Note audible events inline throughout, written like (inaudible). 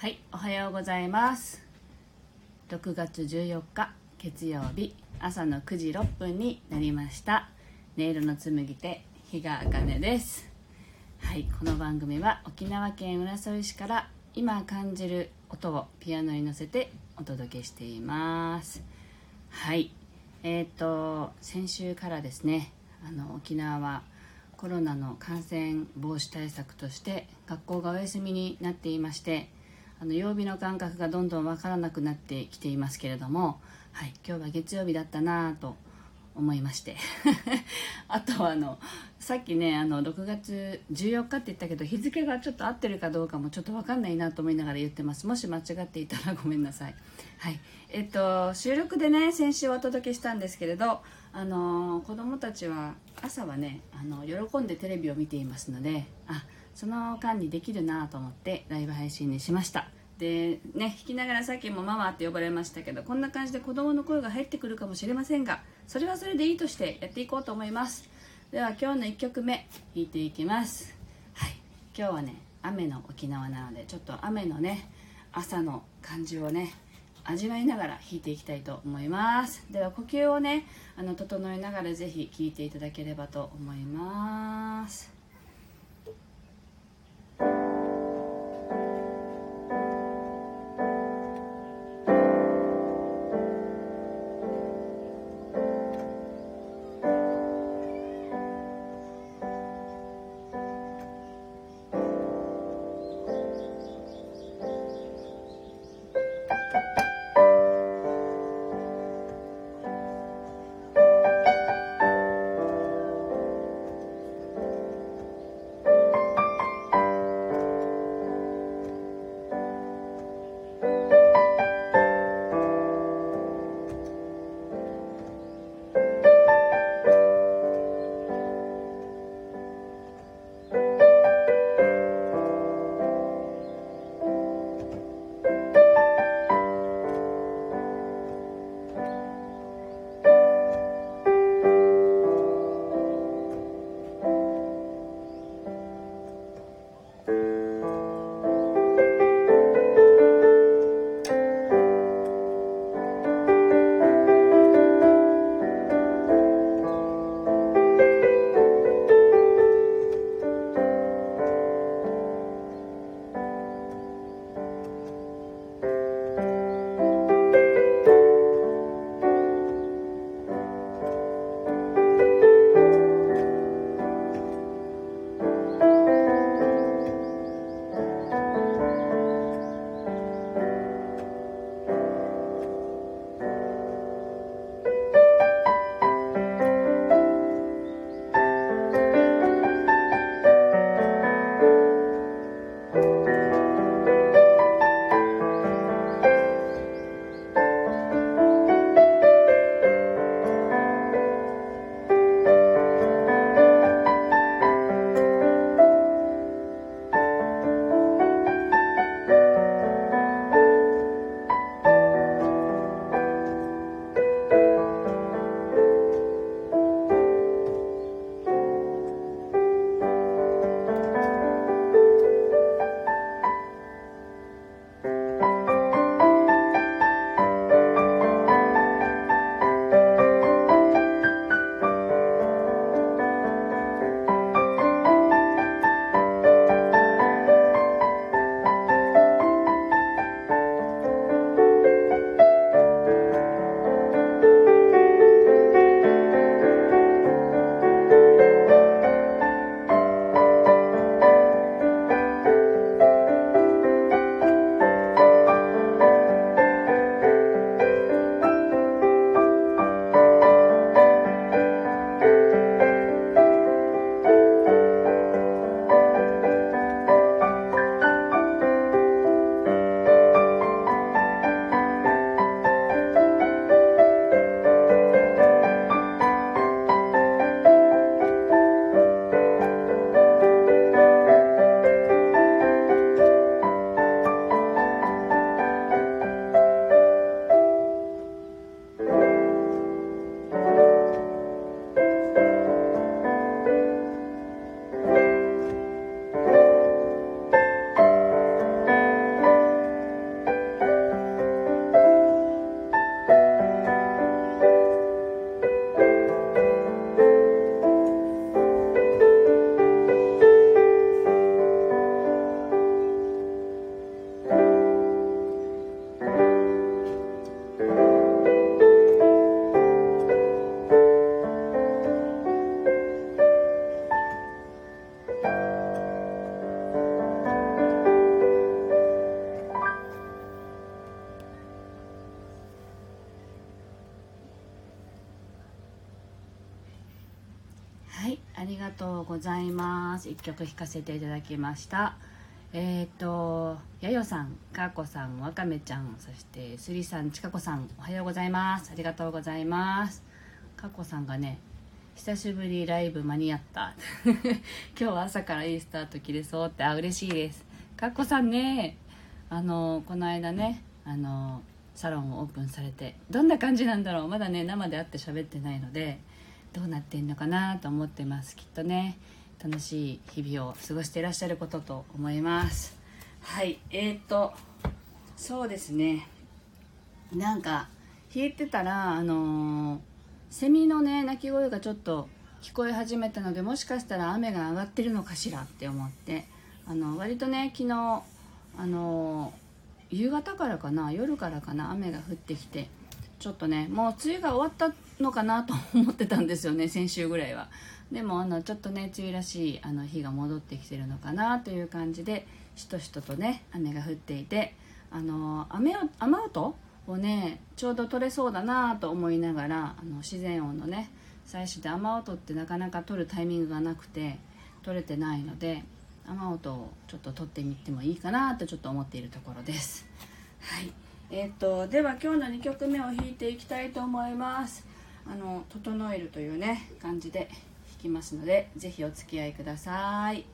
はい、おはようございます。6月14日月曜日。朝の9時6分になりました。音色の紡ぎ手日賀茜です。はいこの番組は沖縄県浦添市から今感じる音をピアノに乗せてお届けしています。はいえっ、ー、と先週からですねあの沖縄はコロナの感染防止対策として学校がお休みになっていましてあの曜日の感覚がどんどんわからなくなってきていますけれども、はい、今日は月曜日だったなと思いまして。(laughs) あとはあのさっきねあの6月14日って言ったけど日付がちょっと合ってるかどうかもちょっと分かんないなと思いながら言ってます。もし間違っていたらごめんなさい。はい。えっと収録でね先週お届けしたんですけれどあの子供たちは朝はねあの喜んでテレビを見ていますのであその間にできるなと思ってライブ配信にしました。でね弾きながらさっきもママって呼ばれましたけどこんな感じで子供の声が入ってくるかもしれませんがそれはそれでいいとしてやっていこうと思います。では今日の1曲目弾いていきます。はい。今日はね雨の沖縄なのでちょっと雨のね朝の感じをね味わいながら弾いていきたいと思います。では呼吸をねあの整えながらぜひ聴いていただければと思います。ます。一曲弾かせていただきました。えっ、ー、とやよさんかーこさんわかめちゃんそしてすりさんちかこさんおはようございます。ありがとうございます。かこさんがね久しぶりライブ間に合った。(laughs) 今日は朝からいいスタート切れそうって。あ嬉しいです。かこさんねあのこの間ねあのサロンをオープンされてどんな感じなんだろう。まだね生で会って喋ってないのでどうなってんのかなと思ってます。きっとね楽しい日々を過ごしていらっしゃることと思います。はいえーとそうですね。なんか弾いてたらあのー、セミのね鳴き声がちょっと聞こえ始めたのでもしかしたら雨が上がってるのかしらって思ってあの割とね昨日あの、夕方からかな夜からかな雨が降ってきてちょっとねもう梅雨が終わったのかなと思ってたんですよね (laughs) 先週ぐらいは。でもあのちょっとね梅雨らしいあの日が戻ってきてるのかなという感じでしとしととね雨が降っていてあの雨を雨音をねちょうど取れそうだなと思いながらあの自然音のね最初で雨音ってなかなか取るタイミングがなくて取れてないので雨音をちょっと取ってみてもいいかなとちょっと思っているところです。はい。えーと、では今日の2曲目を弾いていきたいと思います。あの「整える」というね感じで弾きますので是非お付き合いください。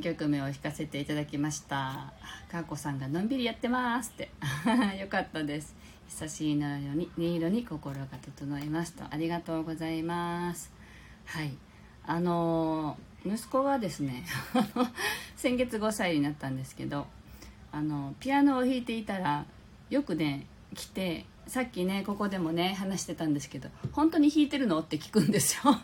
2曲目を弾かせていただきました。かーこさんがのんびりやってますって。(laughs) よかったです。久しいのように音色に心が整いますと。ありがとうございます。はい。あの息子がですね (laughs) 先月5歳になったんですけどあのピアノを弾いていたらよくね来てさっきねここでもね話してたんですけど本当に弾いてるの？って聞くんですよ。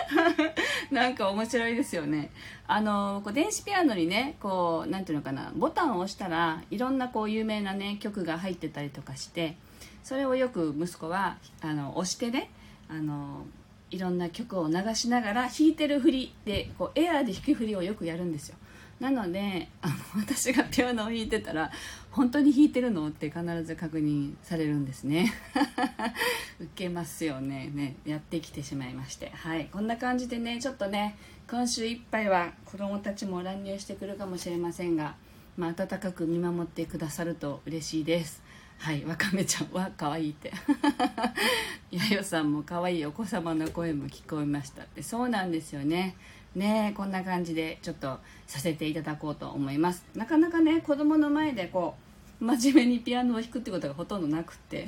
(laughs) なんか面白いですよね。あのこう電子ピアノにねこうなんていうのかなボタンを押したらいろんなこう有名なね曲が入ってたりとかしてそれをよく息子はあの押してねあのいろんな曲を流しながら弾いてる振りでこうエアーで弾く振りをよくやるんですよ。なのであの (laughs) 私がピアノを弾いてたら本当に弾いてるのって必ず確認されるんですね。(laughs) 受けますよね。ねやってきてしまいまして。はい。こんな感じでねちょっとね今週いっぱいは子供たちも乱入してくるかもしれませんが、まあ、温かく見守ってくださると嬉しいです。はい。わかめちゃんは可愛いって。(laughs) やよさんも可愛いお子様の声も聞こえましたって。そうなんですよね。ねこんな感じでちょっとさせていただこうと思います。なかなかね子供の前でこう真面目にピアノを弾くってことがほとんどなくって。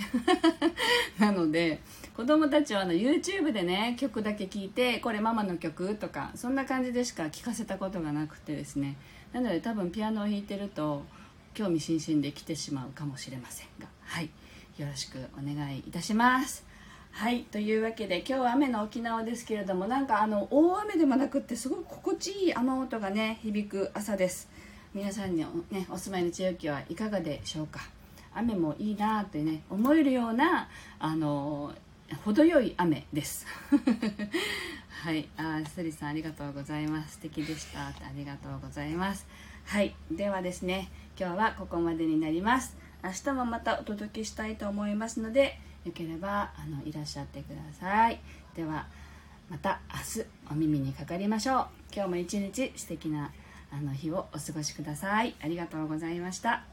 (laughs) なので子供たちはあの YouTube でね曲だけ聴いてこれママの曲とかそんな感じでしか聴かせたことがなくてですね。なので多分ピアノを弾いてると興味津々で来てしまうかもしれませんが。はい。よろしくお願いいたします。はいというわけで今日は雨の沖縄ですけれどもなんかあの大雨でもなくってすごく心地いい雨音がね響く朝です。皆さんにねお住まいの地域はいかがでしょうか？雨もいいなってね思えるようなあの程よい雨です。(laughs) はい。あスリさんありがとうございます。素敵でした。ありがとうございます。はい。ではですね今日はここまでになります。明日もまたお届けしたいと思いますのでよければあのいらっしゃってください。ではまた明日お耳にかかりましょう。今日も一日素敵なあの日をお過ごしください。ありがとうございました。